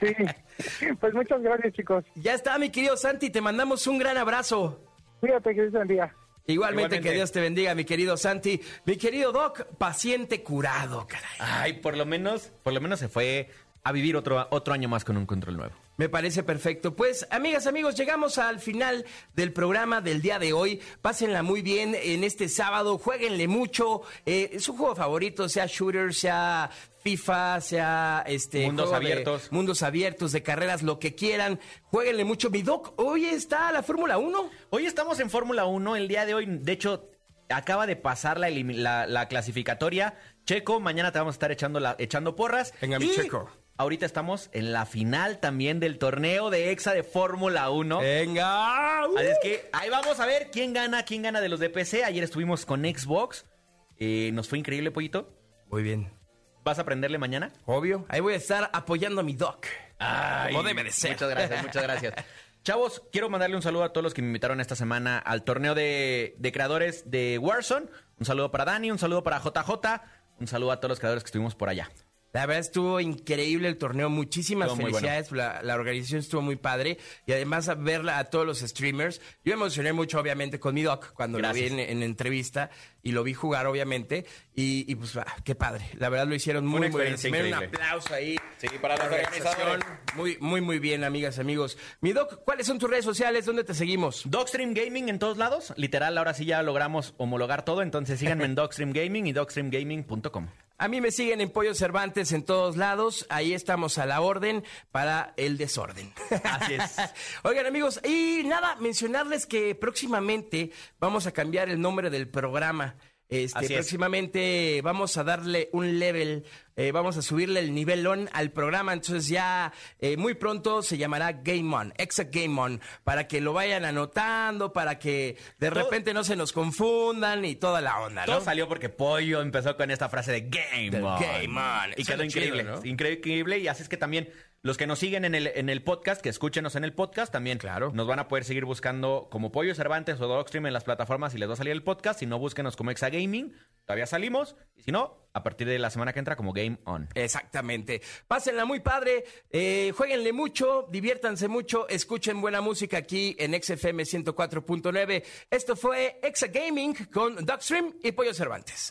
Sí, pues muchas gracias chicos. ya está, mi querido Santi, te mandamos un gran abrazo. Cuídate, que Dios te bendiga. Igualmente, Igualmente. que Dios te bendiga, mi querido Santi. Mi querido Doc, paciente curado, caray. Ay, por lo menos, por lo menos se fue a vivir otro, otro año más con un control nuevo. Me parece perfecto. Pues, amigas, amigos, llegamos al final del programa del día de hoy. Pásenla muy bien en este sábado, jueguenle mucho. Eh, su juego favorito, sea shooter, sea FIFA, sea este Mundos juego de- abiertos. mundos abiertos, de carreras, lo que quieran. Jueguenle mucho. Mi Doc, hoy está la Fórmula 1. Hoy estamos en Fórmula 1. El día de hoy, de hecho, acaba de pasar la, elimi- la- la clasificatoria. Checo, mañana te vamos a estar echando, la, echando porras. Venga, mi Y Checo. Ahorita estamos en la final también del torneo de EXA de Fórmula 1. Venga. uh. Así es que ahí vamos a ver quién gana, quién gana de los de PC. Ayer estuvimos con Xbox. Eh, nos fue increíble, pollito. Muy bien. ¿Vas a aprenderle mañana? Obvio. Ahí voy a estar apoyando a mi Doc. Como debe de ser. Muchas gracias, muchas gracias. Chavos, quiero mandarle un saludo a todos los que me invitaron esta semana al torneo de, de creadores de Warzone. Un saludo para Dani, un saludo para JJ, un saludo a todos los creadores que estuvimos por allá. La verdad estuvo increíble el torneo, muchísimas Estuvo felicidades, la, la organización estuvo muy padre y además a verla a todos los streamers. Yo me emocioné mucho obviamente con mi doc cuando Gracias. lo vi en, en entrevista y lo vi jugar obviamente y, y, pues ah, qué padre, la verdad lo hicieron muy, una muy bien. un aplauso ahí. Sí, para los organización. Muy, muy, muy bien, amigas, amigos. Mi doc, ¿cuáles son tus redes sociales? ¿Dónde te seguimos? Dogstream Gaming en todos lados. Literal, ahora sí ya logramos homologar todo. Entonces síganme en Dogstream Gaming y dogstreamgaming.com. A mí me siguen en Pollo Cervantes en todos lados. Ahí estamos a la orden para el desorden. Así es. Oigan, amigos, y nada, mencionarles que próximamente vamos a cambiar el nombre del programa. Este, Así es. próximamente vamos a darle un level, eh, vamos a subirle el nivelón al programa. Entonces ya eh, muy pronto se llamará Game On, Exa Game On, para que lo vayan anotando, para que de Todo- repente no se nos confundan y toda la onda, ¿no? Todo salió porque Pollo empezó con esta frase de Game Del On. Game On. Y quedó increíble. chido, ¿no? Increíble. Y así es que también los que nos siguen en el, en el podcast, que escúchenos en el podcast, también Claro. nos van a poder seguir buscando como Pollo Cervantes o Dogstream en las plataformas y les va a salir el podcast. Si no, búsquenos como Exa Gaming. Todavía salimos. Y si no, a partir de la semana que entra como Game On. Exactamente. Pásenla muy padre, eh, jueguenle mucho, diviértanse mucho, escuchen buena música aquí en XFM 104.9. Esto fue Exa Gaming con Dogstream y Pollo Cervantes.